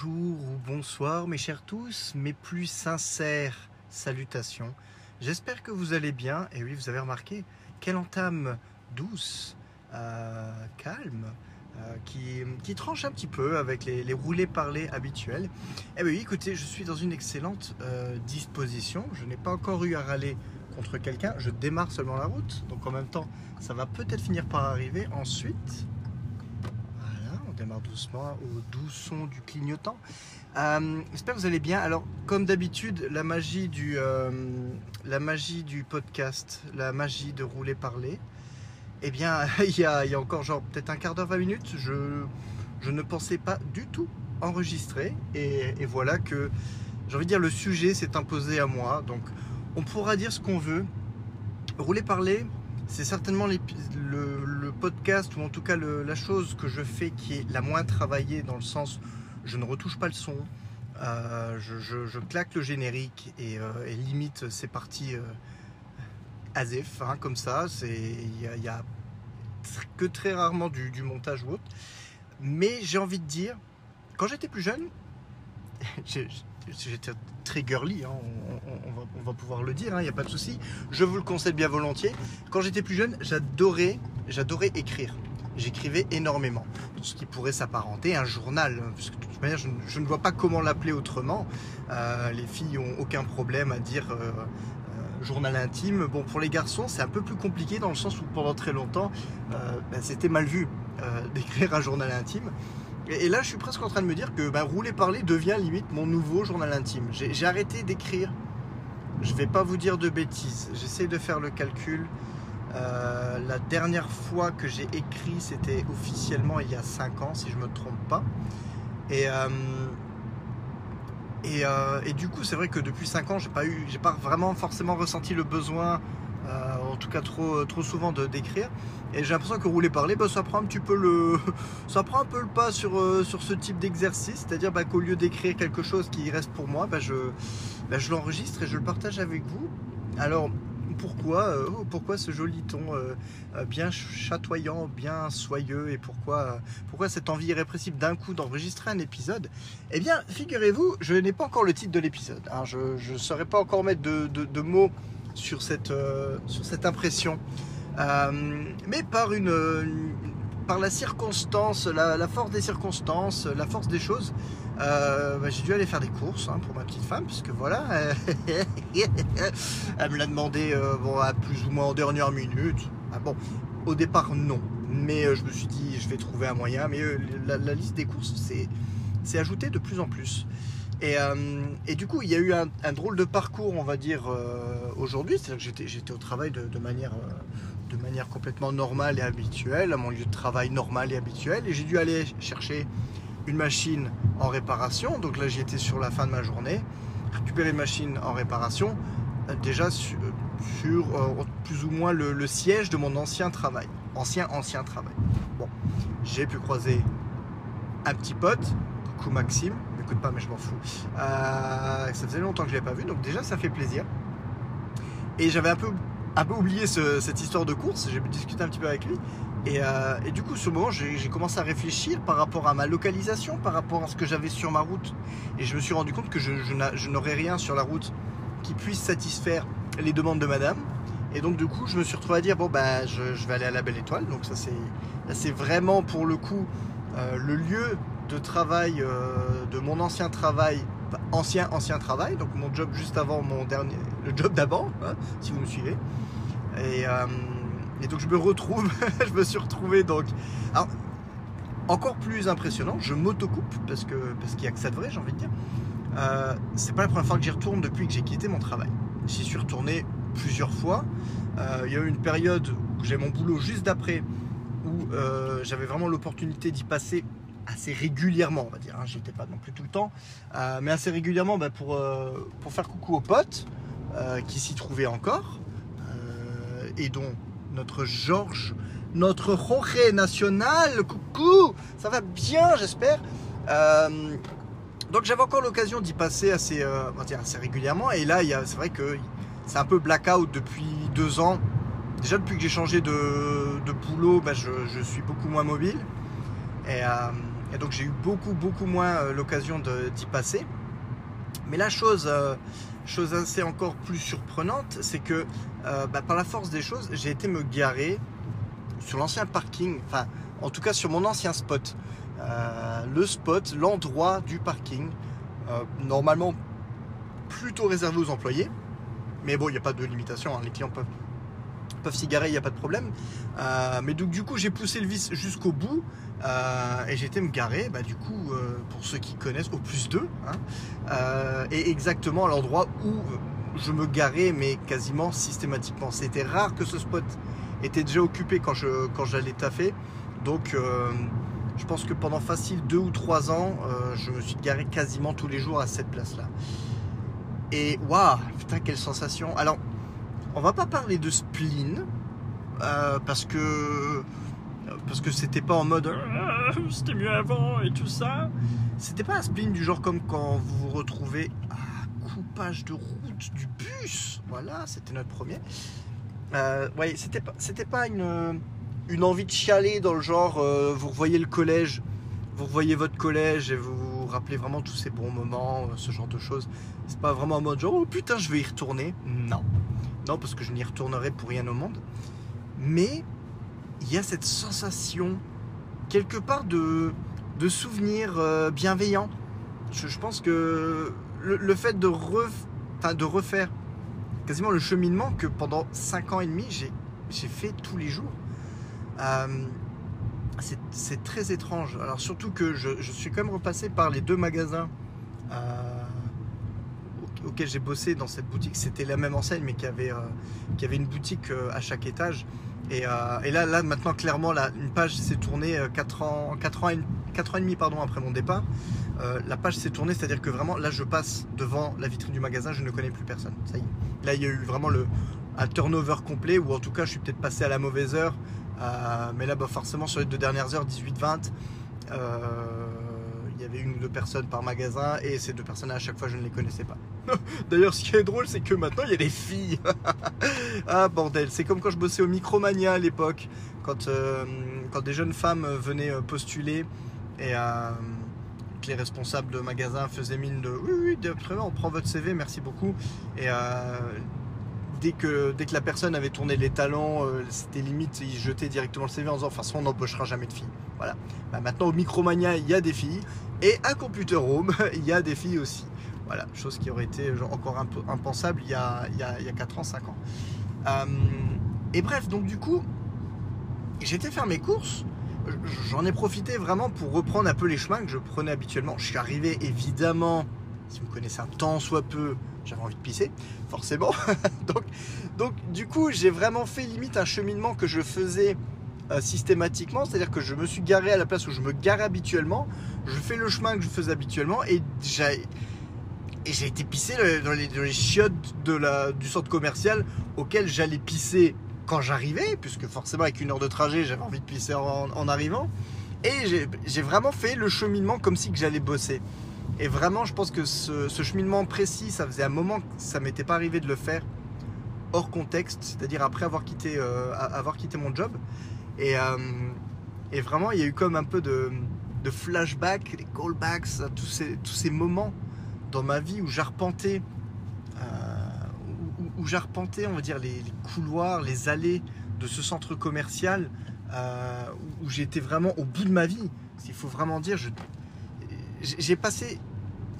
Bonjour ou bonsoir mes chers tous, mes plus sincères salutations. J'espère que vous allez bien. Et oui, vous avez remarqué, quelle entame douce, euh, calme, euh, qui, tranche un petit peu avec les, roulés parlés habituels. Eh bien oui, écoutez, je suis dans une excellente euh, disposition. Je n'ai pas encore eu à râler contre quelqu'un. Je démarre seulement la route. Donc en même temps, ça va peut-être finir par arriver. Ensuite, doucement au doux son du clignotant. Euh, J'espère que vous allez bien. Alors, comme d'habitude, la magie du, euh, la magie du podcast, la magie de rouler parler. Eh bien, il y a, y a encore genre peut-être un quart d'heure, 20 minutes, je, je ne pensais pas du tout enregistrer. Et, et voilà que, j'ai envie de dire, le sujet s'est imposé à moi. Donc, on pourra dire ce qu'on veut. Rouler parler, c'est certainement le, le podcast, ou en tout cas la chose que je fais qui est la moins travaillée dans le sens je ne retouche pas le son, euh, je, claque le générique et, euh, limite c'est parti euh, ASEF, hein, comme ça. Il y a, que très rarement du, du montage ou autre. Mais j'ai envie de dire, quand j'étais plus jeune, j'étais très girly, hein, on, va, pouvoir le dire, il n'y a pas de souci. Je vous le concède bien volontiers. Quand j'étais plus jeune, j'adorais, j'adorais écrire. J'écrivais énormément, ce qui pourrait s'apparenter à un journal, hein, de toute manière, je, ne- vois pas comment l'appeler autrement. Euh, les filles ont aucun problème à dire euh, euh, journal intime. Bon, pour les garçons, c'est un peu plus compliqué dans le sens où pendant très longtemps, ben, c'était mal vu d'écrire un journal intime. Et, là, je suis presque en train de me dire que ben, rouler parler devient limite mon nouveau journal intime. J'ai arrêté d'écrire. Je vais pas vous dire de bêtises. J'essaie de faire le calcul. Euh, la dernière fois que j'ai écrit, c'était officiellement il y a 5 ans, si je me trompe pas. Et, euh, et, euh, et du coup, c'est vrai que depuis 5 ans, j'ai pas eu, j'ai pas vraiment forcément ressenti le besoin, en tout cas trop, trop souvent, de d'écrire. Et j'ai l'impression que rouler parler, bah, ça prend un petit peu le, ça prend un peu le pas sur, euh, ce type d'exercice, c'est-à-dire bah, qu'au lieu d'écrire quelque chose qui reste pour moi, bah, je, bah, l'enregistre et je le partage avec vous. Alors pourquoi, euh, oh, pourquoi ce joli ton euh, euh, bien chatoyant, bien soyeux et pourquoi, euh, pourquoi cette envie irrépressible d'un coup d'enregistrer un épisode? Eh bien, figurez-vous, je n'ai pas encore le titre de l'épisode. hein. je ne saurais pas encore mettre de- de mots sur cette, euh, sur cette impression. Euh, mais par une, par la circonstance, la, force des circonstances, la force des choses, euh, bah, j'ai dû aller faire des courses hein, pour ma petite femme, puisque voilà, elle me l'a demandé bon, à plus ou moins en dernière minute. Ah bon, au départ non, mais je me suis dit je vais trouver un moyen. Mais la, la liste des courses c'est ajouté de plus en plus. Et, euh, et du coup, il y a eu un, drôle de parcours, on va dire, euh, aujourd'hui. C'est-à-dire que j'étais, j'étais au travail de, manière, euh, de manière complètement normale et habituelle, à mon lieu de travail normal et habituel. Et j'ai dû aller chercher une machine en réparation. Donc là, j'y étais sur la fin de ma journée. Récupérer une machine en réparation, déjà sur, plus ou moins le, le siège de mon ancien travail. Ancien, ancien travail. Bon, j'ai pu croiser un petit pote, coucou Maxime, pas mais je m'en fous. Euh, ça faisait longtemps que je l'avais pas vu, donc déjà ça fait plaisir. Et j'avais un peu, un peu oublié ce- cette histoire de course, j'ai discuté un petit peu avec lui. Et, euh, et du coup, le moment, j'ai commencé à réfléchir par rapport à ma localisation, par rapport à ce que j'avais sur ma route. Et je me suis rendu compte que je, je n'a- je n'aurais rien sur la route qui puisse satisfaire les demandes de madame. Et donc, du coup, je me suis retrouvé à dire bon, bah, je, vais aller à la Belle Étoile. Donc, ça, c'est c'est vraiment pour le coup euh, le lieu de travail euh, de mon ancien travail, ancien ancien travail, donc mon job juste avant mon dernier, le job d'avant, hein, si vous me suivez. Et, euh, donc je me retrouve, je me suis retrouvé donc. Encore plus impressionnant, je m'autocoupe parce que parce qu'il y a que ça de vrai, j'ai envie de dire. Euh, c'est pas la première fois que j'y retourne depuis que j'ai quitté mon travail. J'y suis retourné plusieurs fois. Il y a eu une période où j'ai mon boulot juste d'après où j'avais vraiment l'opportunité d'y passer assez régulièrement, on va dire. Hein. J'y étais pas non plus tout le temps, euh, mais assez régulièrement bah, pour, euh, pour faire coucou aux potes euh, qui s'y trouvaient encore et dont notre Georges, notre Jorge national, coucou, ça va bien, j'espère. Donc j'avais encore l'occasion d'y passer assez, on va dire assez régulièrement. Et là, c'est vrai que c'est un peu blackout depuis deux ans. Déjà depuis que j'ai changé de, de boulot, bah, je, suis beaucoup moins mobile. Et, Et donc j'ai eu beaucoup, beaucoup moins l'occasion d'y passer. Mais la chose, chose assez encore plus surprenante, c'est que bah, par la force des choses, j'ai été me garer sur l'ancien parking, enfin en tout cas sur mon ancien spot. le spot, l'endroit du parking, normalement plutôt réservé aux employés. Mais bon, il n'y a pas de limitation, hein. les clients peuvent, peuvent s'y garer, il n'y a pas de problème. Euh, mais donc du coup, j'ai poussé le vis jusqu'au bout euh, et j'étais me garer, bah, du coup, euh, pour ceux qui connaissent, au plus 2, hein, et exactement à l'endroit où je me garais, mais quasiment systématiquement. C'était rare que ce spot était déjà occupé quand quand j'allais taffer. Donc je pense que pendant facile deux ou trois ans, je me suis garé quasiment tous les jours à cette place-là. Et waouh, putain, quelle sensation. Alors, on va pas parler de spleen, euh, parce que parce que c'était pas en mode ah, c'était mieux avant et tout ça. C'était pas un spleen du genre comme quand vous vous retrouvez à coupage de route du bus. Voilà, c'était notre premier. Euh, ouais, c'était pas, c'était pas une, une envie de chialer dans le genre euh, vous revoyez le collège, vous revoyez votre collège et vous vous rappelez vraiment tous ces bons moments, euh, ce genre de choses. C'est pas vraiment en mode genre oh putain je vais y retourner. Non. Parce que je n'y retournerai pour rien au monde. Mais il y a cette sensation quelque part de, de souvenir euh, bienveillant. Je, pense que le, fait de, de refaire quasiment le cheminement que pendant 5 ans et demi j'ai fait tous les jours. Euh, c'est très étrange. Alors surtout que je, suis quand même repassé par les deux magasins euh, auxquels j'ai bossé dans cette boutique. C'était la même enseigne mais qui avait, euh, avait une boutique euh, à chaque étage. Et, là, là, maintenant, clairement, une page s'est tournée 4 ans, 4 ans, et, 4 ans et demi pardon, après mon départ. la page s'est tournée, c'est-à-dire que vraiment, là, je passe devant la vitrine du magasin, je ne connais plus personne. Là, il y a eu vraiment un turnover complet, ou en tout cas, je suis peut-être passé à la mauvaise heure. Euh, mais là, bah, forcément, sur les deux dernières heures, 18-20, euh, il y avait une ou deux personnes par magasin et ces deux personnes à chaque fois je ne les connaissais pas. D'ailleurs ce qui est drôle c'est que maintenant il y a des filles. ah bordel, c'est comme quand je bossais au Micromania à l'époque, quand, euh, quand des jeunes femmes venaient postuler et que les responsables de magasin faisaient mine de oui oui on prend votre CV merci beaucoup et dès que, dès que la personne avait tourné les talents, euh, c'était limite, il jetait directement le CV en disant, enfin, on n'embauchera jamais de filles. Voilà. Bah, maintenant, au Micromania, il y a des filles. Et à Computer Home, il y a des filles aussi. Voilà, chose qui aurait été encore un peu impensable il y, a, il, y a, il y a 4 ans, 5 ans. Euh, et bref, donc du coup, j'étais faire mes courses. J'en ai profité vraiment pour reprendre un peu les chemins que je prenais habituellement. Je suis arrivé évidemment, si vous connaissez un tant soit peu, j'avais envie de pisser, forcément. donc, donc, du coup, j'ai vraiment fait limite un cheminement que je faisais euh, systématiquement, c'est-à-dire que je me suis garé à la place où je me gare habituellement, je fais le chemin que je faisais habituellement et j'ai et j'ai été pisser dans les, dans les chiottes du centre commercial auquel j'allais pisser quand j'arrivais, puisque forcément avec une heure de trajet, j'avais envie de pisser en, arrivant. Et j'ai vraiment fait le cheminement comme si j'allais bosser. Et vraiment, je pense que ce, cheminement précis, ça faisait un moment que ça m'était pas arrivé de le faire hors contexte, c'est-à-dire après avoir quitté, euh, avoir quitté mon job. Et, euh, et, vraiment, il y a eu comme un peu de, de flashback, des callbacks, tous ces, tous ces moments dans ma vie où j'arpentais, euh, où, j'arpentais, on va dire, les, couloirs, les allées de ce centre commercial, euh, où j'étais vraiment au bout de ma vie. Il faut vraiment dire, j'ai passé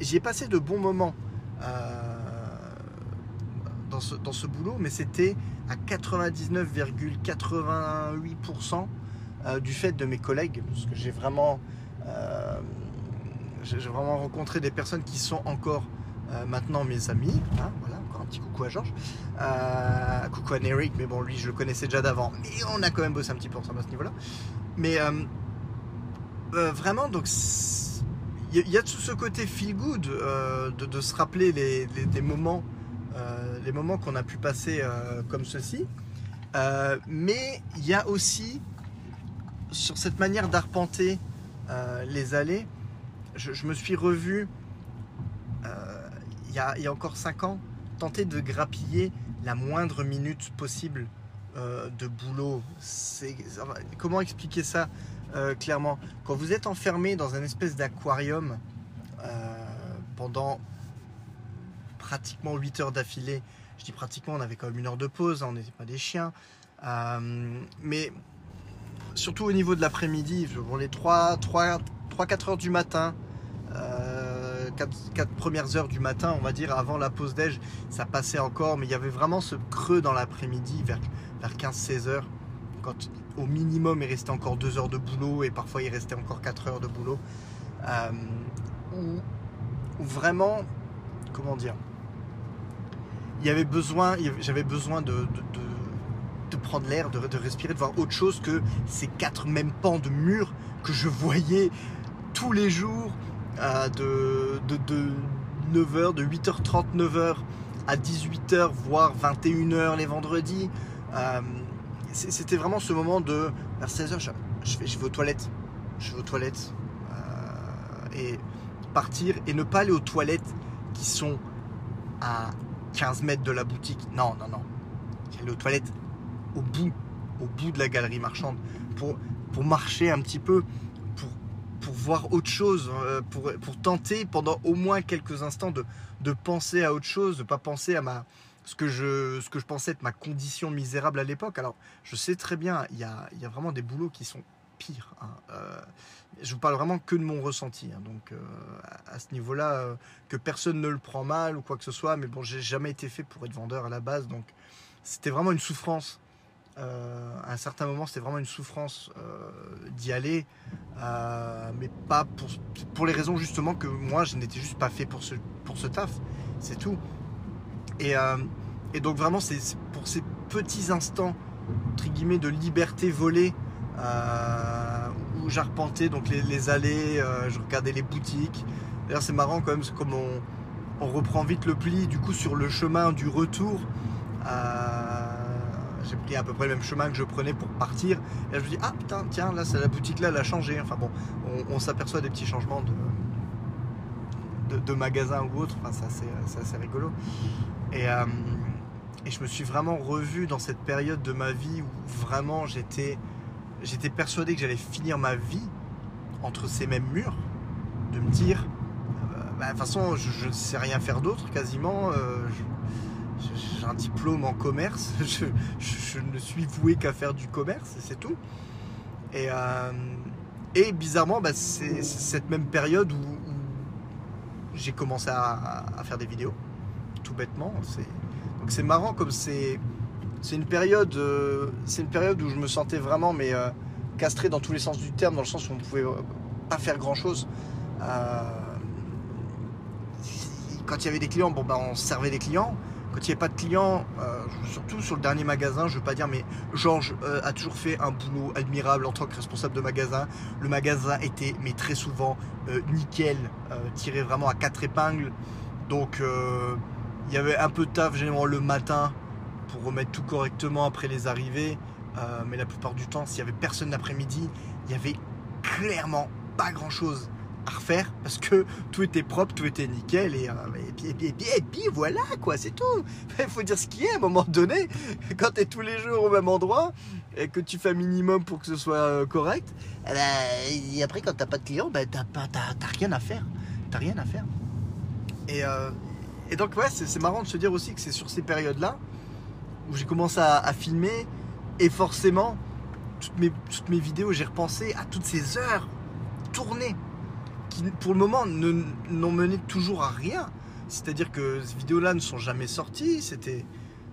J'y ai passé de bons moments euh, dans, ce, dans, ce, boulot, mais c'était à 99,88% euh, du fait de mes collègues, parce que j'ai vraiment, j'ai vraiment rencontré des personnes qui sont encore maintenant mes amis. Hein, voilà, encore un petit coucou à Georges. coucou à Eric, mais bon, lui, je le connaissais déjà d'avant. Mais on a quand même bossé un petit peu ensemble à ce niveau-là. Mais vraiment, donc il y, a tout ce côté feel good euh, de, se rappeler les, moments, euh, les moments qu'on a pu passer euh, comme ceci. mais il y a aussi sur cette manière d'arpenter les allées, je, me suis revu il y, a, encore 5 ans tenter de grappiller la moindre minute possible de boulot. Comment expliquer ça euh, clairement? Quand vous êtes enfermé dans un espèce d'aquarium pendant pratiquement 8 heures d'affilée, je dis pratiquement, on avait quand même une heure de pause, hein, on n'était pas des chiens. mais surtout au niveau de l'après-midi, les 3-4 heures du matin, 4, premières heures du matin, on va dire, avant la pause déj, ça passait encore, mais il y avait vraiment ce creux dans l'après-midi, vers, vers 15-16 heures, quand au minimum il restait encore 2 heures de boulot et parfois il restait encore 4 heures de boulot, euh, où, vraiment, comment dire, il y avait besoin, j'avais besoin de, de, prendre l'air, de, de respirer, de voir autre chose que ces quatre mêmes pans de murs que je voyais tous les jours de, de, 9h, de 8h30, 9h à 18h, voire 21h les vendredis. Euh, c'était vraiment ce moment de vers 16h, je, vais, aux toilettes. Je vais aux toilettes. Euh, et partir et ne pas aller aux toilettes qui sont à 15 mètres de la boutique. Non, non, non. J'allais aux toilettes au bout, au bout de la galerie marchande pour, pour marcher un petit peu, autre chose, euh, pour, pour, tenter pendant au moins quelques instants de, de penser à autre chose, de pas penser à ma, ce, que je, ce que je pensais être ma condition misérable à l'époque. Alors, je sais très bien, il y a, y a vraiment des boulots qui sont pires. Hein. Euh, je vous parle vraiment que de mon ressenti. Hein. donc, euh, à, ce niveau-là, que personne ne le prend mal ou quoi que ce soit, mais bon, j'ai jamais été fait pour être vendeur à la base, donc c'était vraiment une souffrance euh, à un certain moment, c'était vraiment une souffrance euh, d'y aller, euh, mais pas pour, les raisons justement que moi, je n'étais juste pas fait pour ce, pour ce taf, c'est tout. Et, donc vraiment, c'est pour ces petits instants, entre guillemets, de liberté volée, où j'arpentais donc les, allées, je regardais les boutiques. D'ailleurs, c'est marrant quand même, comme on, reprend vite le pli, du coup, sur le chemin du retour j'ai pris à peu près le même chemin que je prenais pour partir. Et là, je me dis, ah putain, tiens, là, la boutique là, elle a changé. Enfin bon, on, s'aperçoit des petits changements de, de, magasins ou autre. Enfin, c'est assez, rigolo. Et, euh, et je me suis vraiment revu dans cette période de ma vie où vraiment j'étais j'étais persuadé que j'allais finir ma vie entre ces mêmes murs, de me dire, euh, bah, de toute façon, je ne sais rien faire d'autre quasiment. Euh, j'ai un diplôme en commerce, je, ne suis voué qu'à faire du commerce, c'est tout. Et, euh, et bizarrement, bah, c'est cette même période où, j'ai commencé à, faire des vidéos, tout bêtement. Donc c'est marrant comme c'est une période, euh, c'est une période où je me sentais vraiment mais euh, castré dans tous les sens du terme, dans le sens où on ne pouvait pas faire grand chose. quand il y avait des clients, bon bah on servait des clients quand il n'y avait pas de clients, euh, surtout sur le dernier magasin, je ne veux pas dire, mais Georges euh, a toujours fait un boulot admirable en tant que responsable de magasin. Le magasin était, mais très souvent, euh, nickel, tiré vraiment à quatre épingles. Donc, il y avait un peu de taf généralement le matin pour remettre tout correctement après les arrivées. mais la plupart du temps, s'il y avait personne l'après-midi, il y avait clairement pas grand-chose refaire parce que tout était propre, tout était nickel et, euh, puis, voilà quoi, c'est tout. Il faut dire ce qui est à un moment donné. Quand tu es tous les jours au même endroit et que tu fais un minimum pour que ce soit euh, correct, eh ben, et, après quand t'as pas de clients, ben, t'as, rien à faire. T'as rien à faire. Et, euh, et donc ouais, c'est, marrant de se dire aussi que c'est sur ces périodes-là où j'ai commencé à, à filmer et forcément toutes mes, toutes mes vidéos, j'ai repensé à toutes ces heures tournées pour le moment n'ont mené toujours à rien. C'est-à-dire que ces vidéos-là ne sont jamais sorties. C'était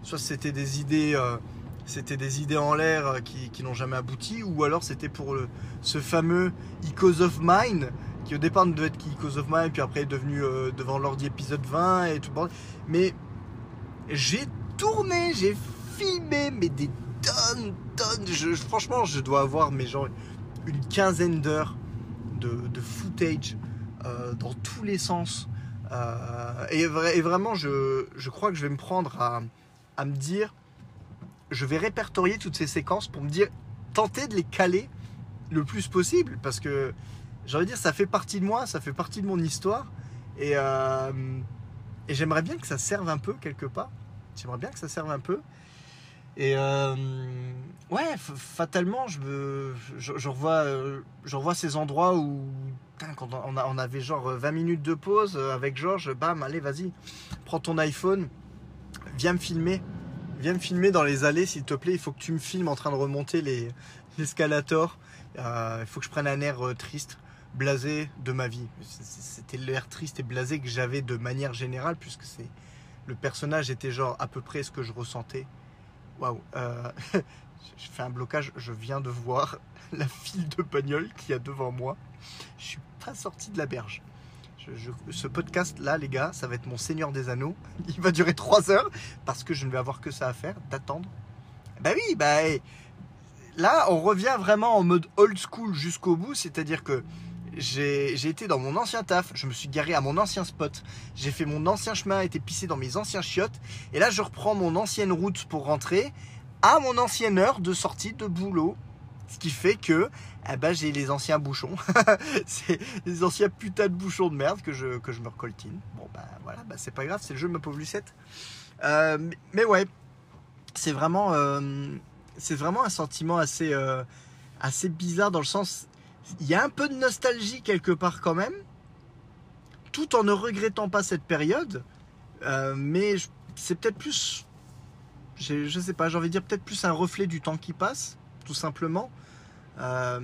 soit c'était des idées, euh, c'était des idées en l'air euh, qui, n'ont jamais abouti, ou alors c'était pour ce fameux Icos of Mine qui au départ ne devait être qu'Icos of Mine, puis après est devenu euh, devant l'ordi épisode 20 et tout. Mais j'ai tourné, j'ai filmé, mais des tonnes, tonnes. franchement, je dois avoir mais genre une quinzaine d'heures de, footage euh, dans tous les sens. Euh, et, vraiment, je, crois que je vais me prendre à, me dire, je vais répertorier toutes ces séquences pour me dire, tenter de les caler le plus possible, parce que j'ai envie de dire, ça fait partie de moi, ça fait partie de mon histoire, et, euh, et j'aimerais bien que ça serve un peu quelque part. J'aimerais bien que ça serve un peu. Et euh, ouais, fatalement, je, me, je, revois, euh, je revois ces endroits où, quand on, avait genre 20 minutes de pause avec Georges, bam, allez, vas-y, prends ton iPhone, viens me filmer. Viens me filmer dans les allées, s'il te plaît. Il faut que tu me filmes en train de remonter l'escalator. il faut que je prenne un air triste blasé de ma vie. C'était l'air triste et blasé que j'avais de manière générale, puisque c'est le personnage était genre à peu près ce que je ressentais. Waouh, euh, je fais un blocage. Je viens de voir la file de bagnole qui a devant moi. Je suis pas sorti de la berge. ce podcast là, les gars, ça va être mon Seigneur des Anneaux. Il va durer 3 heures parce que je ne vais avoir que ça à faire, d'attendre. Bah oui, bah là, on revient vraiment en mode old school jusqu'au bout, c'est-à-dire que j'ai été dans mon ancien taf, je me suis garé à mon ancien spot, j'ai fait mon ancien chemin, été pissé dans mes anciens chiottes, et là je reprends mon ancienne route pour rentrer à mon ancienne heure de sortie de boulot. Ce qui fait que eh ben, j'ai les anciens bouchons. c'est les anciens putains de bouchons de merde que je, que je me recoltine. Bon, ben voilà, ben, c'est pas grave, c'est le jeu de ma pauvre Lucette. Euh, mais, ouais, c'est vraiment, euh, vraiment un sentiment assez, euh, assez bizarre dans le sens il y a un peu de nostalgie quelque part quand même, tout en ne regrettant pas cette période. Euh, mais c'est peut-être plus, je, sais pas, j'ai envie de dire peut-être plus un reflet du temps qui passe, tout simplement. Euh,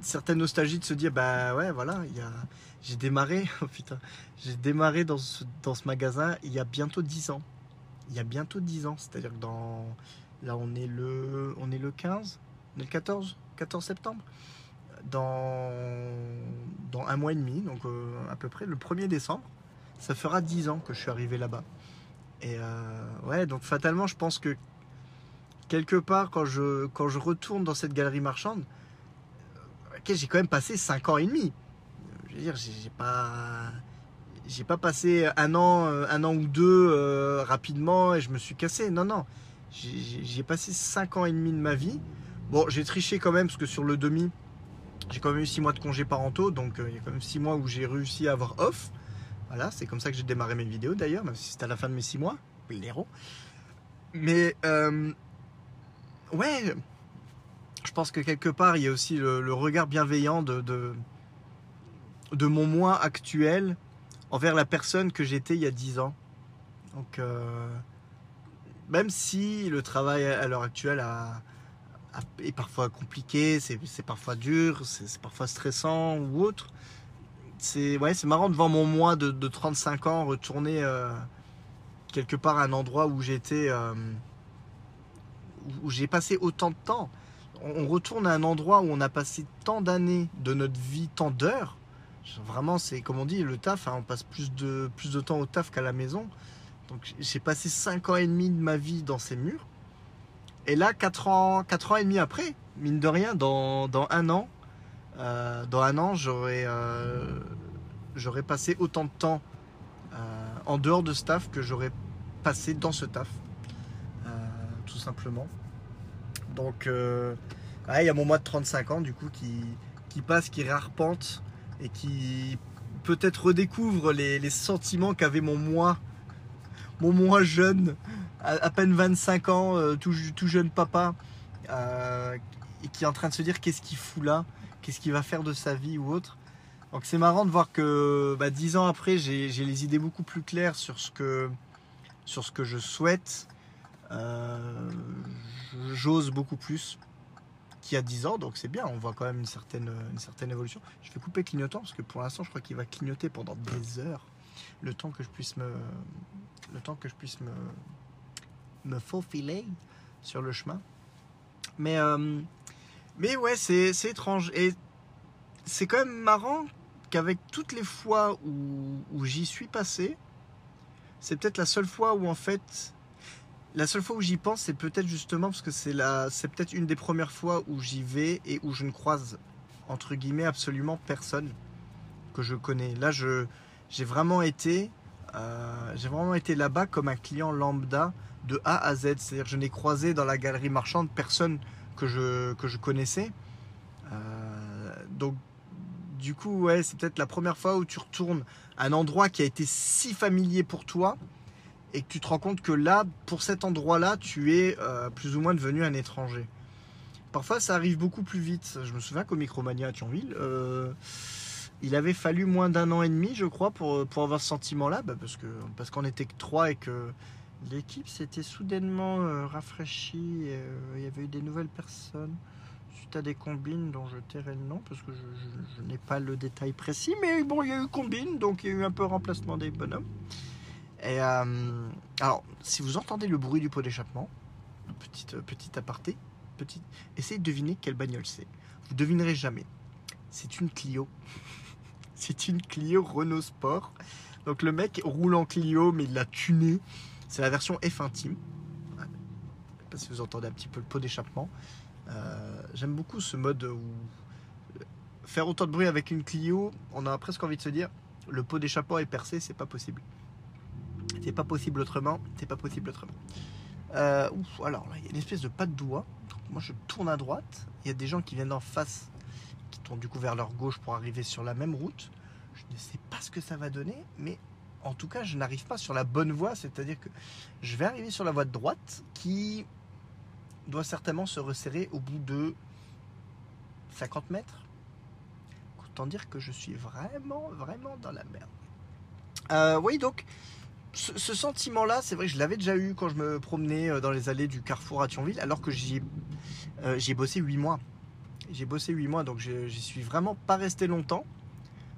certaine nostalgie de se dire, bah ouais, voilà, j'ai démarré, oh putain, j'ai démarré dans ce, dans ce magasin il y a bientôt 10 ans. Il y a bientôt 10 ans, c'est-à-dire que dans, là on est le, on est le 15, on est le 14, 14 septembre dans, un mois et demi, donc euh, à peu près le 1er décembre. Ça fera 10 ans que je suis arrivé là-bas. Et euh, ouais, donc fatalement, je pense que quelque part, quand je, quand je retourne dans cette galerie marchande, j'ai quand même passé 5 ans et demi. Je veux dire, j'ai pas. J'ai pas passé un an, un an ou deux rapidement et je me suis cassé. Non, non. J'ai passé 5 ans et demi de ma vie. Bon, j'ai triché quand même parce que sur le demi, j'ai quand même eu 6 mois de congés parentaux, donc euh, il y a quand même 6 mois où j'ai réussi à avoir off. Voilà, c'est comme ça que j'ai démarré mes vidéos d'ailleurs, même si c'était à la fin de mes 6 mois, le héros. Mais euh, ouais, je pense que quelque part il y a aussi le, regard bienveillant de, de, mon moi actuel envers la personne que j'étais il y a 10 ans. Donc, euh, même si le travail à l'heure actuelle a, est parfois compliqué, c'est parfois dur, c'est parfois stressant ou autre. C'est ouais, marrant de voir mon moi de, 35 ans retourner euh, quelque part à un endroit où j'étais, euh, où j'ai passé autant de temps. On, retourne à un endroit où on a passé tant d'années de notre vie, tant d'heures. Vraiment, c'est comme on dit, le taf, hein, on passe plus de, plus de temps au taf qu'à la maison. Donc j'ai passé 5 ans et demi de ma vie dans ces murs. Et là, 4 ans, 4 ans et demi après, mine de rien, dans, un an, euh, dans un an, j'aurais euh, j'aurais passé autant de temps euh, en dehors de ce taf que j'aurais passé dans ce taf, tout simplement. Donc, il y a mon mois de 35 ans, du coup, qui, qui passe, qui réarpente et qui peut-être redécouvre les, les sentiments qu'avait mon moi, mon moi jeune à, peine 25 ans, euh, tout, jeune papa, euh, et qui est en train de se dire qu'est-ce qu'il fout là, qu'est-ce qu'il va faire de sa vie ou autre. Donc c'est marrant de voir que bah, 10 ans après, j'ai les idées beaucoup plus claires sur ce que, sur ce que je souhaite. Euh, j'ose beaucoup plus qu'il y a 10 ans, donc c'est bien, on voit quand même une certaine, une certaine évolution. Je vais couper clignotant parce que pour l'instant, je crois qu'il va clignoter pendant des heures, le temps que je puisse me, le temps que je puisse me, me faufiler sur le chemin. Mais, euh, mais ouais, c'est étrange. Et c'est quand même marrant qu'avec toutes les fois où, j'y suis passé, c'est peut-être la seule fois où en fait, la seule fois où j'y pense, c'est peut-être justement parce que c'est peut-être une des premières fois où j'y vais et où je ne croise entre guillemets absolument personne que je connais. Là, j'ai vraiment été, euh, j'ai vraiment été là-bas comme un client lambda de A à Z. C'est-à-dire je n'ai croisé dans la galerie marchande personne que je, que je connaissais. Euh, donc du coup, ouais, c'est peut-être la première fois où tu retournes à un endroit qui a été si familier pour toi et que tu te rends compte que là, pour cet endroit-là, tu es euh, plus ou moins devenu un étranger. Parfois, ça arrive beaucoup plus vite. Je me souviens qu'au Micromania à Thionville, euh, il avait fallu moins d'un an et demi, je crois, pour, pour avoir ce sentiment-là, bah, parce que parce qu'on était que trois et que l'équipe s'était soudainement euh, rafraîchie. euh, il y avait eu des nouvelles personnes suite à des combines dont je tairai le nom parce que je, n'ai pas le détail précis, mais bon, il y a eu combine, donc il y a eu un peu remplacement des bonhommes. Et euh, alors, si vous entendez le bruit du pot d'échappement, petite petite aparté, petite, essayez de deviner quelle bagnole c'est. Vous devinerez jamais. C'est une Clio. c'est une Clio Renault Sport. Donc le mec roule en Clio, mais il l'a tuné. C'est la version F intime. Je sais pas si vous entendez un petit peu le pot d'échappement. Euh, J'aime beaucoup ce mode où faire autant de bruit avec une Clio, on a presque envie de se dire le pot d'échappement est percé, c'est pas possible. C'est pas possible autrement, c'est pas possible autrement. Euh, alors là, il y a une espèce de pas de doigt. Moi, je tourne à droite. Il y a des gens qui viennent en face, qui tournent du coup vers leur gauche pour arriver sur la même route. Je ne sais pas ce que ça va donner, mais en tout cas, je n'arrive pas sur la bonne voie. C'est-à-dire que je vais arriver sur la voie de droite qui doit certainement se resserrer au bout de 50 mètres. Autant dire que je suis vraiment, vraiment dans la merde. Euh, oui, donc, ce, sentiment-là, c'est vrai que je l'avais déjà eu quand je me promenais euh, dans les allées du Carrefour à Thionville, alors que j'y ai, euh, bossé 8 mois. J'ai bossé 8 mois, donc j'y suis vraiment pas resté longtemps.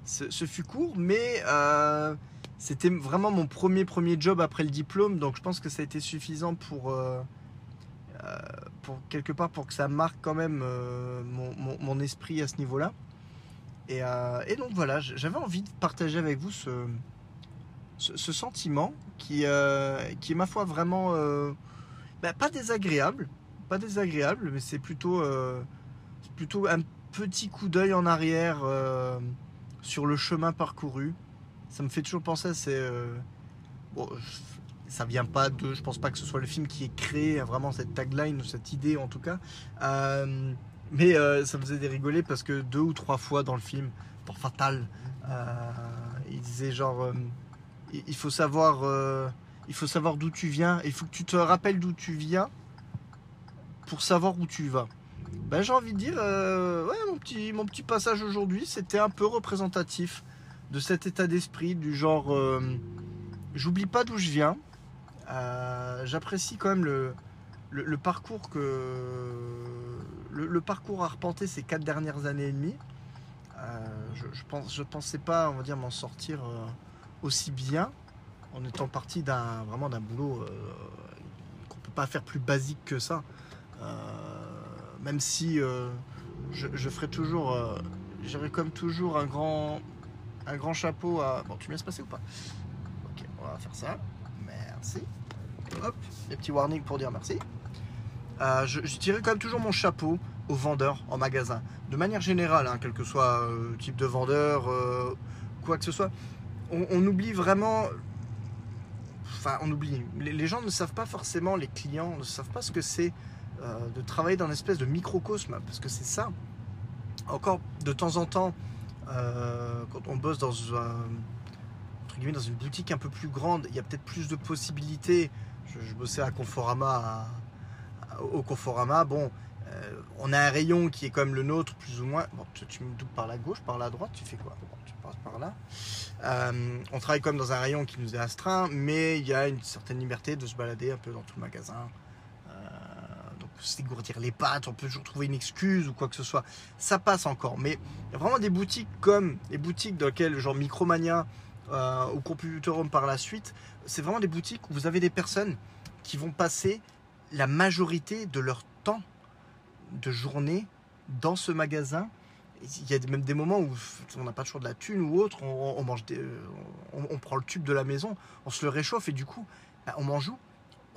Ce, ce fut court, mais euh, c'était vraiment mon premier premier job après le diplôme, donc je pense que ça a été suffisant pour, euh, euh, quelque part pour que ça marque quand même euh, mon, esprit à ce niveau-là. Et, donc voilà, j'avais envie de partager avec vous ce, sentiment qui, est ma foi vraiment bah, pas désagréable, pas désagréable, mais c'est plutôt, plutôt un petit coup d'œil en arrière sur le chemin parcouru. Ça me fait toujours penser à ces. euh, bon, ça vient pas de. Je pense pas que ce soit le film qui ait créé vraiment cette tagline ou cette idée en tout cas. Euh, mais euh, ça me faisait rigoler parce que deux ou trois fois dans le film, pour Fatal, il disait genre. il faut savoir. il faut savoir d'où tu viens. Il faut que tu te rappelles d'où tu viens pour savoir où tu vas. Ben, j'ai envie de dire, ouais, mon petit, mon petit passage aujourd'hui, c'était un peu représentatif de cet état d'esprit, du genre, euh, j'oublie pas d'où je viens, Euh, j'apprécie quand même le, le, parcours que le, parcours arpenté ces quatre dernières années et demie. Euh, je, je pense, je pensais pas, on va dire, m'en sortir aussi bien en étant parti d'un vraiment d'un boulot qu'on peut pas faire plus basique que ça. Même si je, je ferai toujours, j'aurai comme toujours un grand, un grand chapeau à. Bon, tu me laisses passer ou pas Ok, on va faire ça. Merci. Hop, les petits warnings pour dire merci. Euh, je, tirerai quand même toujours mon chapeau aux vendeurs en magasin. De manière générale, hein, quel que soit euh, type de vendeur, euh, quoi que ce soit, on, on oublie vraiment. Enfin, on oublie. Les, les gens ne savent pas forcément, les clients ne savent pas ce que c'est euh, de travailler dans une espèce de microcosme, parce que c'est ça. Encore de temps en temps, euh, quand on bosse dans un, dans une boutique un peu plus grande, il y a peut-être plus de possibilités. Je, bossais à Conforama, au Conforama. Bon, euh, on a un rayon qui est comme le nôtre, plus ou moins. Tu, me doubles par la gauche, par la droite, tu fais quoi? Tu passes par là. Euh, on travaille comme dans un rayon qui nous est astreint, mais il y a une certaine liberté de se balader un peu dans tout le magasin. S'égourdir les pattes, on peut toujours trouver une excuse ou quoi que ce soit. Ça passe encore. Mais vraiment des boutiques comme les boutiques dans lesquelles, genre Micromania euh, ou Computer Home par la suite, c'est vraiment des boutiques où vous avez des personnes qui vont passer la majorité de leur temps de journée dans ce magasin. Il y a même des moments où on n'a pas toujours de la thune ou autre, on, mange on, prend le tube de la maison, on se le réchauffe et du coup, bah, on mange où?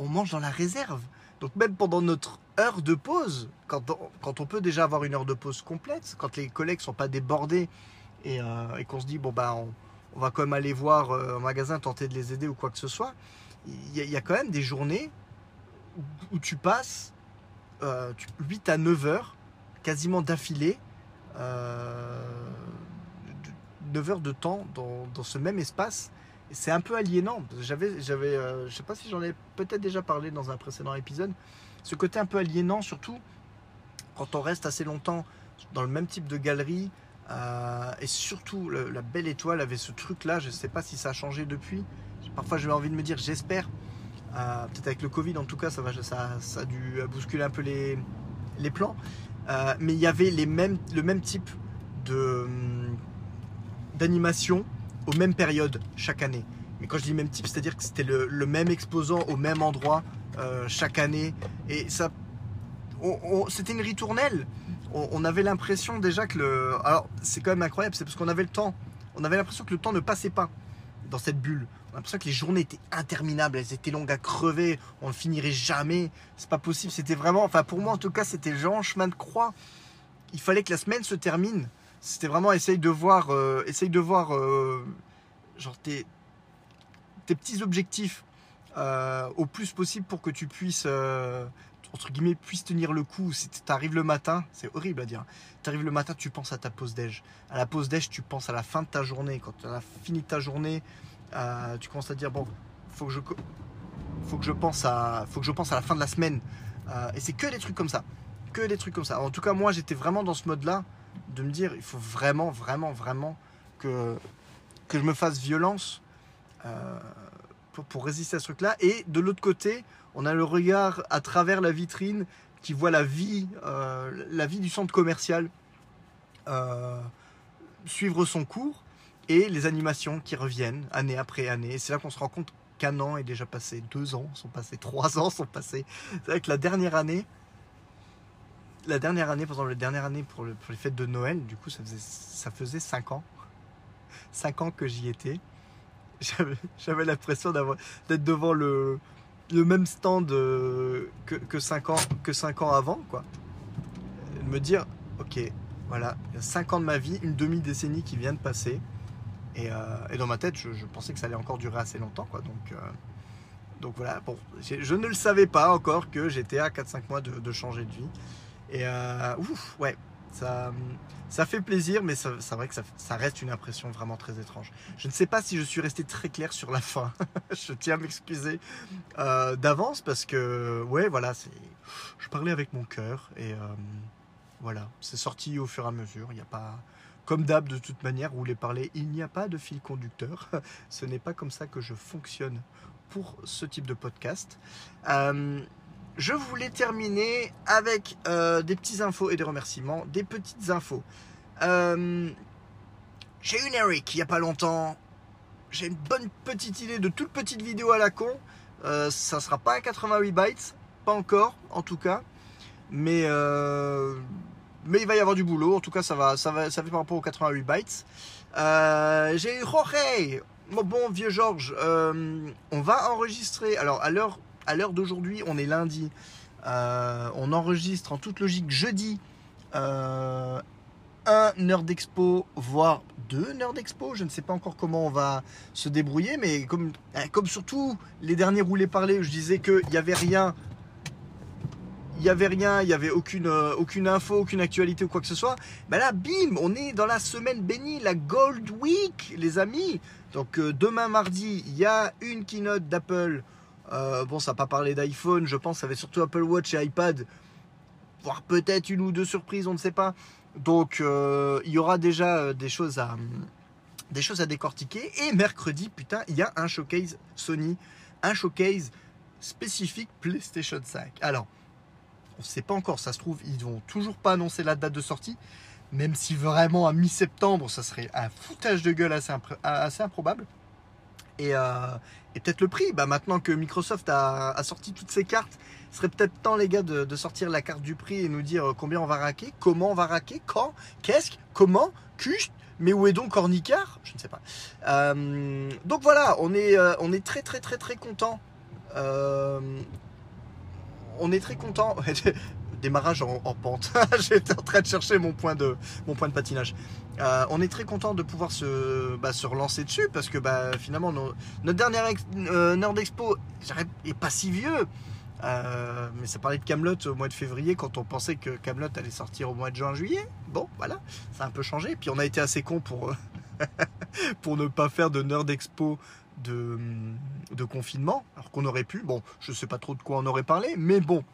On mange dans la réserve. Donc même pendant notre heure de pause, quand on, quand on peut déjà avoir une heure de pause complète, quand les collègues sont pas débordés et, euh, et qu'on se dit bon bah on, va quand même aller voir euh, un magasin, tenter de les aider ou quoi que ce soit, il y, a- quand même des journées où, tu passes euh, tu- 8 à 9 heures quasiment d'affilée, euh, de- 9 heures de temps dans, dans ce même espace. C'est un peu aliénant. J'avais, j'avais, euh, je sais pas si j'en ai peut-être déjà parlé dans un précédent épisode. Ce côté un peu aliénant, surtout quand on reste assez longtemps dans le même type de galerie. euh, et surtout, la belle étoile avait ce truc-là. Je sais pas si ça a changé depuis. Parfois, j'ai envie de me dire, j'espère. Euh, peut-être avec le Covid, en tout cas, ça, a dû bousculer un peu les, les plans. Mais il y avait les mêmes, le même type de, hum, d'animation aux mêmes périodes chaque année. Mais quand je dis même type, c'est-à-dire que c'était le, même exposant au même endroit euh, chaque année. Et ça, c'était une ritournelle. On, avait l'impression déjà que le. Alors, c'est quand même incroyable, c'est parce qu'on avait le temps. On avait l'impression que le temps ne passait pas dans cette bulle. On a l'impression que les journées étaient interminables, elles étaient longues à crever, on ne finirait jamais. C'est pas possible, c'était vraiment. Enfin, pour moi en tout cas, c'était genre en chemin de croix. Il fallait que la semaine se termine. C'était vraiment essaye de voir, euh, essaye de voir, euh, genre tes, tes petits objectifs euh, au plus possible pour que tu puisses, entre guillemets, puisses tenir le coup. Si tu arrives le matin, c'est horrible à dire. Tu arrives le matin, tu penses à ta pause déj. À la pause déj, tu penses à la fin de ta journée. Quand tu as fini ta journée, tu commences à dire bon, faut que je, faut que je pense à, faut que je pense à la fin de la semaine. Et c'est que des trucs comme ça, que des trucs comme ça. En tout cas, moi, j'étais vraiment dans ce mode-là de me dire, il faut vraiment, vraiment, vraiment que que je me fasse violence euh, pour, pour résister à ce truc-là. Et de l'autre côté, on a le regard à travers la vitrine qui voit la vie, euh, la vie du centre commercial euh, suivre son cours et les animations qui reviennent année après année. C'est là qu'on se rend compte qu'un an est déjà passé, deux ans sont passés, trois ans sont passés. C'est vrai que la dernière année, la dernière année, par exemple, la dernière année pour, le- pour les fêtes de Noël, du coup, ça faisait, ça faisait cinq ans. Cinq ans que j'y étais. J'avais, l'impression d'être devant le, le même stand euh, que, que, cinq ans, que cinq ans avant, quoi. De me dire, ok, voilà, il y a cinq ans de ma vie, une demi-décennie qui vient de passer. Et, euh, et dans ma tête, je, pensais que ça allait encore durer assez longtemps, quoi. Donc, euh, donc voilà, je ne le savais pas encore que j'étais à 4-5 mois de changer de vie. Et euh, ouais, ça, ça fait plaisir, mais c'est vrai que ça, reste une impression vraiment très étrange. Je ne sais pas si je suis resté très clair sur la fin. je tiens à m'excuser euh, d'avance parce que, ouais, voilà, je parlais avec mon cœur et euh, voilà, c'est sorti au fur et à mesure. Il n'y a pas, comme d'hab, de toute manière, rouler parler, il n'y a pas de fil conducteur. Ce n'est pas comme ça que je fonctionne pour ce type de podcast. Je voulais terminer avec euh, des petites infos et des remerciements. Des petites infos. Euh, j'ai eu Eric il n'y a pas longtemps. J'ai une bonne petite idée de toute petite vidéo à la con. Euh, ça sera pas un 88 bytes, pas encore en tout cas. Mais, euh, mais il va y avoir du boulot. En tout cas, ça va, ça va, ça fait par rapport aux 88 bytes. J'ai eu Jorge, mon bon vieux Georges. On va enregistrer. Alors à l'heure, à l'heure d'aujourd'hui, on est lundi. Euh, on enregistre en toute logique jeudi euh, un heure d'expo, voire deux heures d'expo. Je ne sais pas encore comment on va se débrouiller, mais comme, euh, comme surtout les derniers roulés parlés, où je disais qu'il n'y avait rien. Il n'y avait rien, il avait aucune, euh, aucune info, aucune actualité ou quoi que ce soit. Ben là, bim, on est dans la semaine bénie, la Gold Week, les amis. Donc euh, demain mardi, il y a une keynote d'Apple. Euh, bon, ça n'a pas parlé d'iPhone, je pense, ça va être surtout Apple Watch et iPad. Voire peut-être une ou deux surprises, on ne sait pas. Donc euh, il y aura déjà euh, des choses à des décortiquer. Et mercredi, putain, il y a un showcase Sony, un showcase spécifique PlayStation 5. Alors, on ne sait pas encore, ça se trouve, ils vont toujours pas annoncer la date de sortie. Même si vraiment à mi-septembre, ça serait un foutage de gueule assez improbable. Et, euh, et peut-être le prix. Bah, maintenant que Microsoft a, sorti toutes ses cartes, ce serait peut-être temps, les gars, de, sortir la carte du prix et nous dire euh, combien on va raquer, comment on va raquer, quand, qu'est-ce, comment, custe, mais où est donc Ornicard Je ne sais pas. Euh, donc voilà, on est, on est très très très très content. On est très content. Démarrage en, en pente. J'étais en train de chercher mon point de, mon point de patinage. Euh, on est très content de pouvoir se, bah, relancer dessus parce que bah, finalement notre dernière ex- euh, Nerd Expo est pas si vieux. Euh, mais ça parlait de Camelot au mois de février quand on pensait que Camelot allait sortir au mois de juin-juillet. Bon, voilà, ça a un peu changé. Puis on a été assez con pour, ne pas faire de Nerd Expo de, de confinement, alors qu'on aurait pu, bon, je ne sais pas trop de quoi on aurait parlé, mais bon,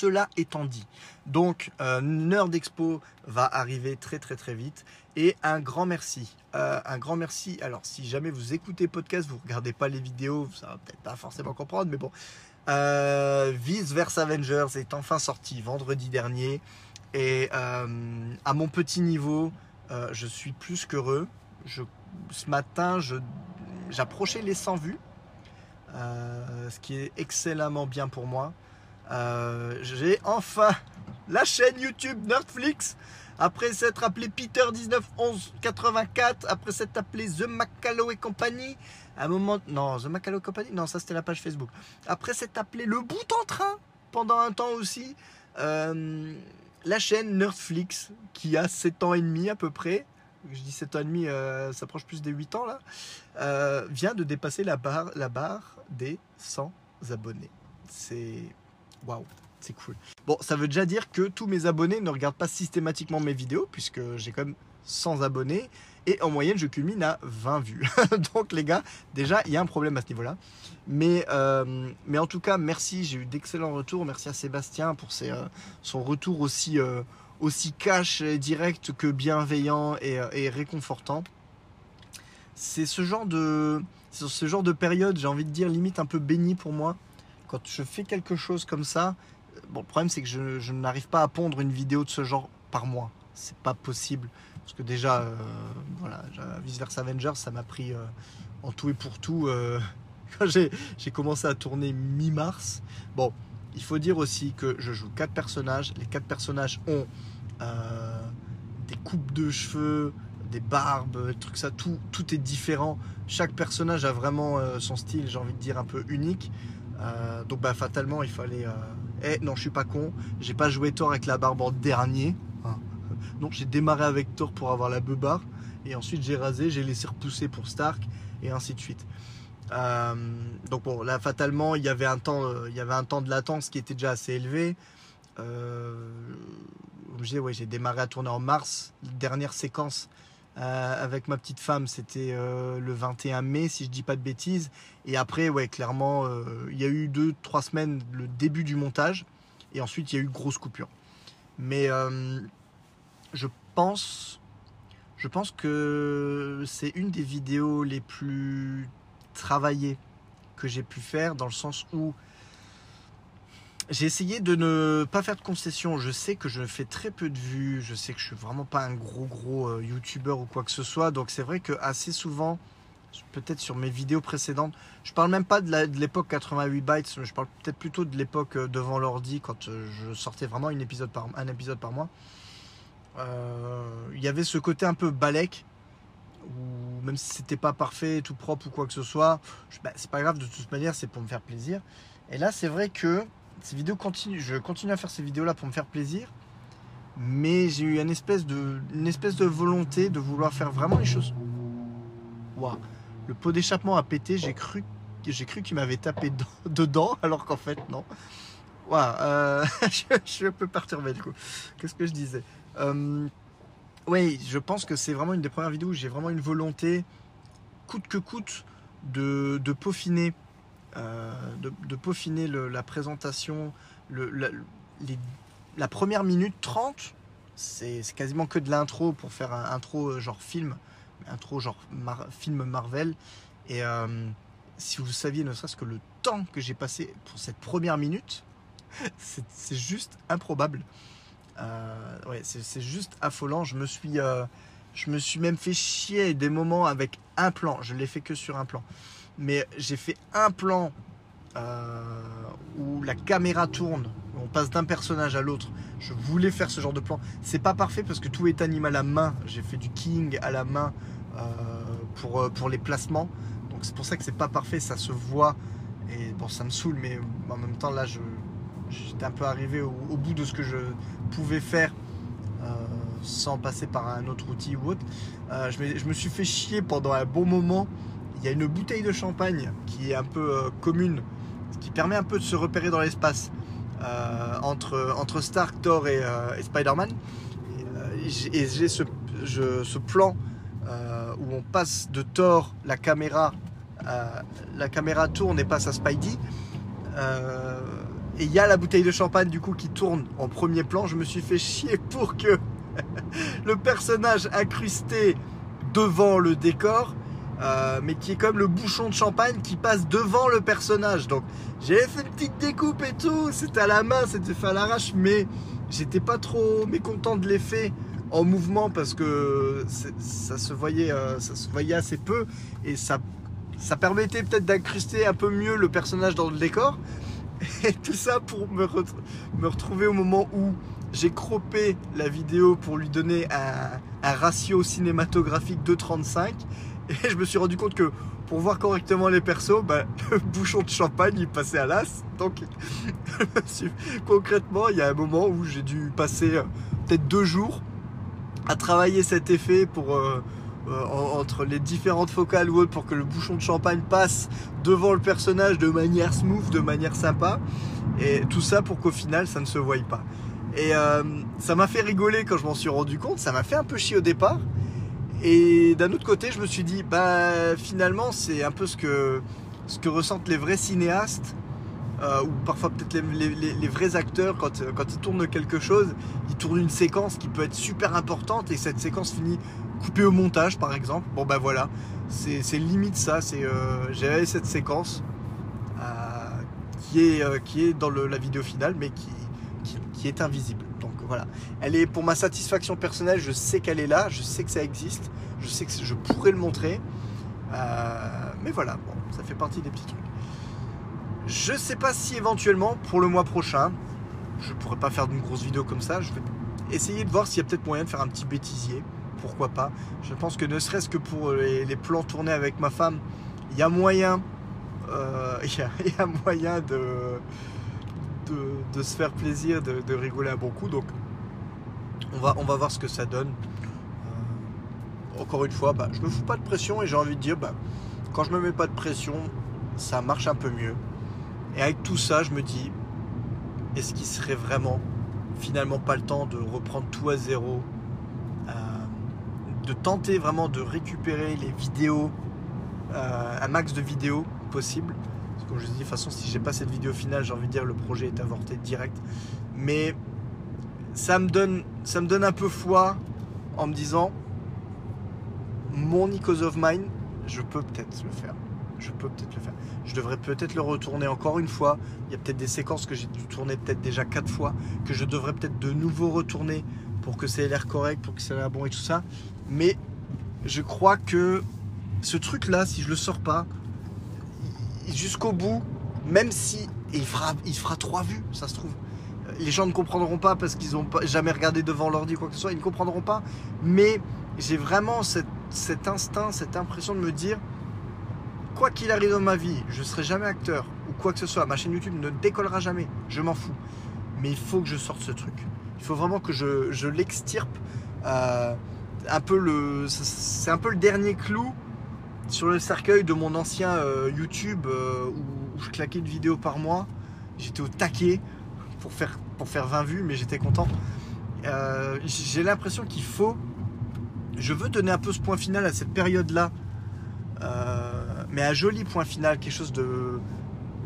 cela étant dit, donc euh, Nerd Expo va arriver très très très vite et un grand merci, euh, un grand merci. Alors si jamais vous écoutez podcast, vous regardez pas les vidéos, ça va peut-être pas forcément comprendre, mais bon, euh, Vice Versa Avengers est enfin sorti vendredi dernier et euh, à mon petit niveau, je suis plus qu'heureux. Je, ce matin, j'approchais les 100 vues, ce qui est excellemment bien pour moi. Euh, j'ai enfin la chaîne YouTube Netflix. Après s'être appelé Peter 191184, après s'être appelé The Macalo et compagnie, à un moment, non, The Macalo et compagnie, non, ça c'était la page Facebook. Après s'être appelé Le Bout en Train, pendant un temps aussi, euh, la chaîne Netflix, qui a 7 ans et demi à peu près, je dis 7 ans et demi, euh, ça approche plus des 8 ans là, vient de dépasser la barre, la barre des 100 abonnés. C'est Waouh, c'est cool. Bon, ça veut déjà dire que tous mes abonnés ne regardent pas systématiquement mes vidéos, puisque j'ai quand même 100 abonnés. Et en moyenne, je culmine à 20 vues. Donc les gars, déjà, il y a un problème à ce niveau-là. Mais, euh, mais en tout cas, merci. J'ai eu d'excellents retours. Merci à Sébastien pour ses, euh, son retour aussi, euh, aussi cash, et direct que bienveillant et, et réconfortant. C'est ce genre de, ce genre de période, j'ai envie de dire, limite un peu béni pour moi quand je fais quelque chose comme ça, bon, le problème c'est que je, n'arrive pas à pondre une vidéo de ce genre par mois. C'est pas possible. Parce que déjà, euh, voilà, Vice Versa Avengers, ça m'a pris euh, en tout et pour tout euh, quand j'ai commencé à tourner mi-mars. Bon, il faut dire aussi que je joue quatre personnages. Les quatre personnages ont des coupes de cheveux, des barbes, des trucs ça, tout, tout est différent. Chaque personnage a vraiment son style, j'ai envie de dire, un peu unique. Euh, donc bah fatalement il fallait. Euh... Eh non je suis pas con, j'ai pas joué Thor avec la barbe en dernier. Hein. Donc j'ai démarré avec Thor pour avoir la beubare et ensuite j'ai rasé, j'ai laissé repousser pour Stark et ainsi de suite. Euh, donc bon là fatalement il y avait un temps, il y avait un temps de latence qui était déjà assez élevé. j'ai démarré à tourner en mars, dernière séquence avec ma petite femme, c'était le 21 mai, si je dis pas de bêtises. Et après, ouais, clairement, euh, il y a eu deux, trois semaines le début du montage. Et ensuite, il y a eu grosse coupure. Mais je pense, je pense que c'est une des vidéos les plus travaillées que j'ai pu faire, dans le sens où j'ai essayé de ne pas faire de concessions. Je sais que je fais très peu de vues. Je sais que je suis vraiment pas un gros gros euh, youtubeur ou quoi que ce soit. Donc c'est vrai que assez souvent, peut-être sur mes vidéos précédentes, je parle même pas de l'époque 88 bytes. Je parle peut-être plutôt de l'époque euh, devant l'ordi quand euh, je sortais vraiment un épisode par, mois. Il y avait ce côté un peu balèque ou même si c'était pas parfait, tout propre ou quoi que ce soit, bah, c'est pas grave de toute manière, c'est pour me faire plaisir. Et là, c'est vrai que ces vidéos continuent, je continue à faire ces vidéos là pour me faire plaisir, mais j'ai eu une espèce de, volonté de vouloir faire vraiment les choses. Le pot d'échappement a pété, j'ai cru, j'ai cru qu'il m'avait tapé dedans, alors qu'en fait non. Waouh, euh, je, suis un peu perturbé du coup. Qu'est-ce que je disais? Euh, Oui, je pense que c'est vraiment une des premières vidéos où j'ai vraiment une volonté, coûte que coûte, de, de peaufiner euh, de, peaufiner la présentation. La, première minute 30, c'est quasiment que de l'intro pour faire un intro genre film, intro genre film Marvel. Et euh, si vous saviez ne serait-ce que le temps que j'ai passé pour cette première minute, c'est juste improbable. ouais, c'est juste affolant. Je me suis, je me suis même fait chier des moments avec un plan. Je l'ai fait que sur un plan mais j'ai fait un plan euh, où la caméra tourne, on passe d'un personnage à l'autre. Je voulais faire ce genre de plan. C'est pas parfait parce que tout est animé à la main. J'ai fait du king à la main euh, pour, euh, pour les placements. Donc c'est pour ça que c'est pas parfait, ça se voit. Et bon, ça me saoule, mais en même temps, là, j'étais un peu arrivé au, bout de ce que je pouvais faire sans passer par un autre outil ou autre. je, je me suis fait chier pendant un bon moment il y a une bouteille de champagne qui est un peu euh, commune, qui permet un peu de se repérer dans l'espace euh, entre, entre Stark, Thor et, euh, Spider-Man. Et, j'ai ce, ce, plan euh, où on passe de Thor, la caméra, la caméra tourne et passe à Spidey. Euh, et il y a la bouteille de champagne du coup qui tourne en premier plan. Je me suis fait chier pour que le personnage incrusté devant le décor, euh, mais qui est comme le bouchon de champagne qui passe devant le personnage. Donc j'ai fait une petite découpe et tout. C'était à la main, c'était fait à l'arrache, mais j'étais pas trop mécontent de l'effet en mouvement parce que ça se voyait, euh, ça se voyait assez peu et ça, ça permettait peut-être d'incruster un peu mieux le personnage dans le décor. Et tout ça pour me, me retrouver au moment où j'ai croppé la vidéo pour lui donner un, ratio cinématographique de 35 et je me suis rendu compte que pour voir correctement les persos, bah, le bouchon de champagne il passait à l'as. Donc concrètement, il y a un moment où j'ai dû passer euh, peut-être deux jours à travailler cet effet pour euh, euh, entre les différentes focales ou autres pour que le bouchon de champagne passe devant le personnage de manière smooth, de manière sympa. Et tout ça pour qu'au final ça ne se voie pas. Et ça m'a fait rigoler quand je m'en suis rendu compte, ça m'a fait un peu chier au départ. Et d'un autre côté, je me suis dit, bah finalement, c'est un peu ce que, ce que ressentent les vrais cinéastes, euh, ou parfois peut-être les, vrais acteurs, quand, quand ils tournent quelque chose, ils tournent une séquence qui peut être super importante, et cette séquence finit coupée au montage, par exemple. Bon, ben voilà, c'est limite ça, euh, j'ai cette séquence qui, est, qui est dans la vidéo finale, mais qui qui est invisible. Voilà, elle est pour ma satisfaction personnelle, je sais qu'elle est là, je sais que ça existe, je sais que je pourrais le montrer. Euh, mais voilà, bon, ça fait partie des petits trucs. Je sais pas si éventuellement pour le mois prochain, je pourrais pas faire d'une grosse vidéo comme ça. Je vais essayer de voir s'il y a peut-être moyen de faire un petit bêtisier. Pourquoi pas Je pense que ne serait-ce que pour les, plans tournés avec ma femme, il y a moyen, euh, il y a moyen de de, se faire plaisir, de, rigoler à bon coup. Donc, on va, voir ce que ça donne. Euh, encore une fois, bah, je me fous pas de pression et j'ai envie de dire, bah, quand je me mets pas de pression, ça marche un peu mieux. Et avec tout ça, je me dis, est-ce qu'il serait vraiment, finalement, pas le temps de reprendre tout à zéro euh, de tenter vraiment de récupérer les vidéos, euh, un max de vidéos possible, comme je dis, de toute façon, si j'ai pas cette vidéo finale, j'ai envie de dire le projet est avorté direct. Mais ça me donne, ça me donne un peu foi en me disant mon Icos of Mine, je peux peut-être le faire. Je peux peut-être le faire. Je devrais peut-être le retourner encore une fois. Il y a peut-être des séquences que j'ai dû tourner peut-être déjà quatre fois, que je devrais peut-être de nouveau retourner pour que ça ait l'air correct, pour que ça ait l'air bon et tout ça. Mais je crois que ce truc-là, si je le sors pas, jusqu'au bout, même si il fera, il fera trois vues, ça se trouve. Les gens ne comprendront pas parce qu'ils n'ont jamais regardé devant l'ordi quoi que ce soit, ils ne comprendront pas. Mais j'ai vraiment cet instinct, cette impression de me dire, quoi qu'il arrive dans ma vie, je ne serai jamais acteur ou quoi que ce soit. Ma chaîne YouTube ne décollera jamais, je m'en fous. Mais il faut que je sorte ce truc. Il faut vraiment que je, l'extirpe. Euh, un peu le, c'est un peu le dernier clou sur le cercueil de mon ancien euh, YouTube euh, où, je claquais une vidéo par mois. J'étais au taquet pour faire, pour faire 20 vues, mais j'étais content. Euh, j'ai l'impression qu'il faut. Je veux donner un peu ce point final à cette période-là, mais un joli point final, quelque chose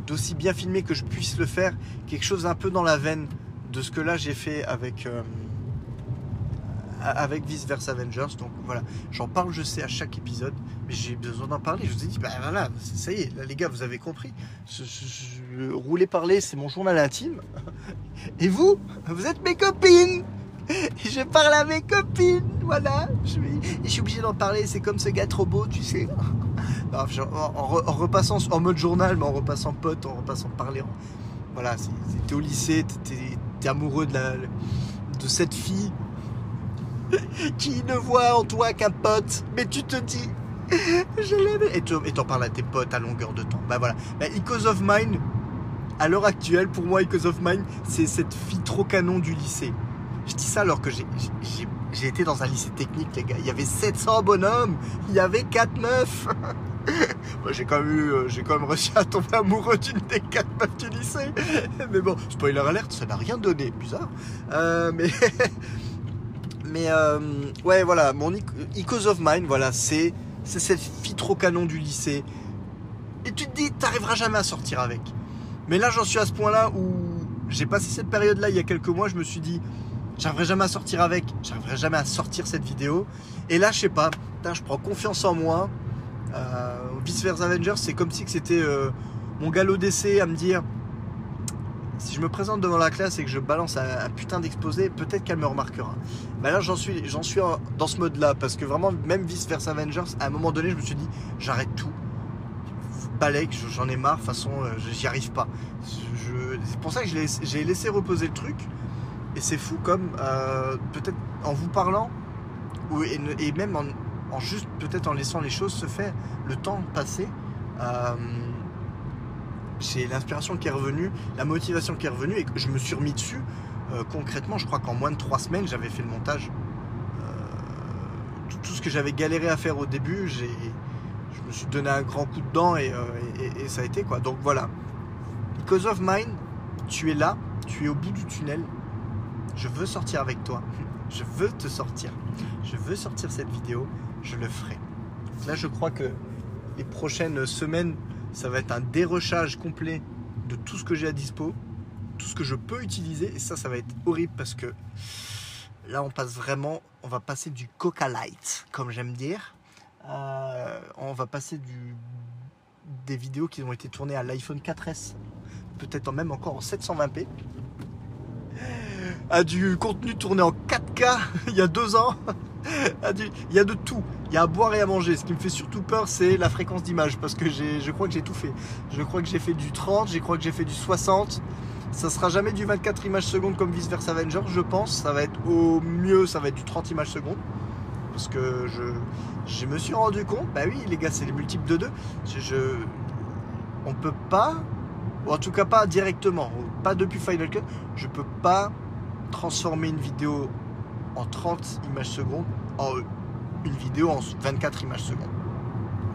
d'aussi bien filmé que je puisse le faire, quelque chose un peu dans la veine de ce que là j'ai fait avec avec Vice Versa Avengers. Donc voilà, j'en parle, je sais, à chaque épisode, mais j'ai besoin d'en parler. Je vous ai dit, bah voilà, ça y est, là les gars, vous avez compris. rouler parler, c'est mon journal intime. Et vous, vous êtes mes copines. je parle à mes copines, voilà. Je, je suis obligé d'en parler, c'est comme ce gars trop beau, tu sais. en, repassant en mode journal, mais en repassant pote, en repassant parler. Voilà, t'es au lycée, t'es amoureux de, la, de cette fille qui ne voit en toi qu'un pote, mais tu te dis, je l'aime. Et t'en parles à tes potes à longueur de temps. Bah voilà. Bah, of Mine, à l'heure actuelle, pour moi, Icos of Mine, c'est cette fille trop canon du lycée. Je dis ça alors que j'ai été dans un lycée technique, les gars. Il y avait 700 bonhommes, il y avait 4 meufs. j'ai quand, même euh, quand même réussi à tomber amoureux d'une des 4 meufs du lycée. mais bon, spoiler alerte, ça n'a rien donné. Bizarre. Euh, mais Mais euh, ouais, voilà, mon Icos of Mine, voilà, c'est cette fille trop canon du lycée. Et tu te dis, t'arriveras jamais à sortir avec. Mais là, j'en suis à ce point-là où j'ai passé cette période-là il y a quelques mois, je me suis dit, j'arriverai jamais à sortir avec, j'arriverai jamais à sortir cette vidéo. Et là, je sais pas, je prends confiance en moi. Euh, Vice versa Avengers, c'est comme si c'était euh, mon galop d'essai à me dire, si je me présente devant la classe et que je balance un, putain d'exposé, peut-être qu'elle me remarquera. Mais là, j'en suis, dans ce mode-là, parce que vraiment, même Vice versa Avengers, à un moment donné, je me suis dit, j'arrête tout. Balek, j'en ai marre, de toute façon, euh, j'y arrive pas. c'est pour ça que j'ai laissé reposer le truc. Et c'est fou comme, euh, peut-être en vous parlant, ou, et, même en, juste, peut-être en laissant les choses se faire, le temps passer. Euh, c'est l'inspiration qui est revenue, la motivation qui est revenue et que je me suis remis dessus. Euh, concrètement, je crois qu'en moins de trois semaines, j'avais fait le montage. Euh, tout, ce que j'avais galéré à faire au début, je me suis donné un grand coup de dent et, euh, ça a été quoi. Donc voilà. Because of Mine, tu es là, tu es au bout du tunnel. Je veux sortir avec toi. Je veux te sortir. Je veux sortir cette vidéo. Je le ferai. Là, je crois que les prochaines semaines ça va être un dérochage complet de tout ce que j'ai à dispo, tout ce que je peux utiliser. Et ça, ça va être horrible parce que là, on passe vraiment, on va passer du Coca Light, comme j'aime dire. Euh, on va passer des vidéos qui ont été tournées à l'iPhone 4S, peut-être même encore en 720p, à du contenu tourné en 4K il y a deux ans. Il y a de tout. Il y a à boire et à manger. Ce qui me fait surtout peur, c'est la fréquence d'image. Parce que je crois que j'ai tout fait. Je crois que j'ai fait du 30, je crois que j'ai fait du 60. Ça sera jamais du 24 images secondes comme Vice Versa Avenger, je pense. Ça va être au mieux, ça va être du 30 images secondes. Parce que je, me suis rendu compte, bah oui, les gars, c'est les multiples de 2. Je, je, on peut pas, ou en tout cas pas directement, pas depuis Final Cut, je peux pas transformer une vidéo en 30 images secondes en une vidéo en 24 images secondes.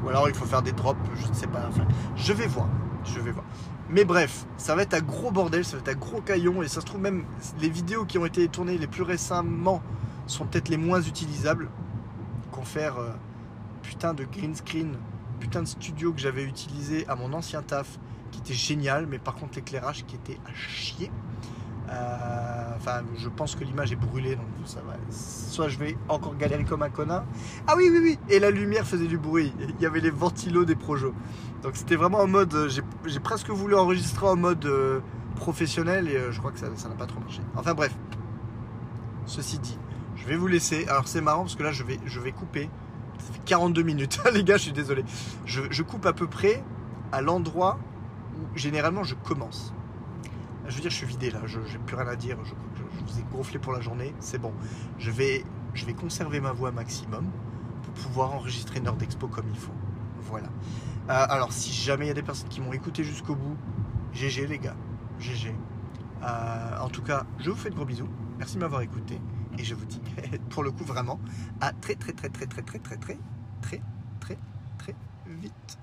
Ou alors il faut faire des drops, je ne sais pas. Enfin, je vais voir. Je vais voir. Mais bref, ça va être un gros bordel, ça va être un gros caillon. Et ça se trouve même, les vidéos qui ont été tournées les plus récemment sont peut-être les moins utilisables. Confère euh, putain de green screen, putain de studio que j'avais utilisé à mon ancien taf, qui était génial, mais par contre l'éclairage qui était à chier. Euh, enfin, je pense que l'image est brûlée, donc ça va. Soit je vais encore galérer comme un connard. Ah oui, oui, oui. Et la lumière faisait du bruit. Il y avait les ventilos des projets. Donc c'était vraiment en mode. Euh, j'ai presque voulu enregistrer en mode euh, professionnel et je crois que ça n'a pas trop marché. Enfin bref. Ceci dit, je vais vous laisser. Alors c'est marrant parce que là je vais, je vais couper. Ça fait 42 minutes. les gars, je suis désolé. je coupe à peu près à l'endroit où généralement je commence. Je veux dire, je suis vidé là, je n'ai plus rien à dire, je, vous ai gonflé pour la journée, c'est bon. Je vais, je vais conserver ma voix maximum pour pouvoir enregistrer une heure d'expo comme il faut. Voilà. Euh, alors, si jamais il y a des personnes qui m'ont écouté jusqu'au bout, GG les gars, GG. Euh, en tout cas, je vous fais de gros bisous. Merci de m'avoir écouté. Et je vous dis, pour le coup, vraiment, à très, très, très, très, très, très, très, très, très, très, très vite.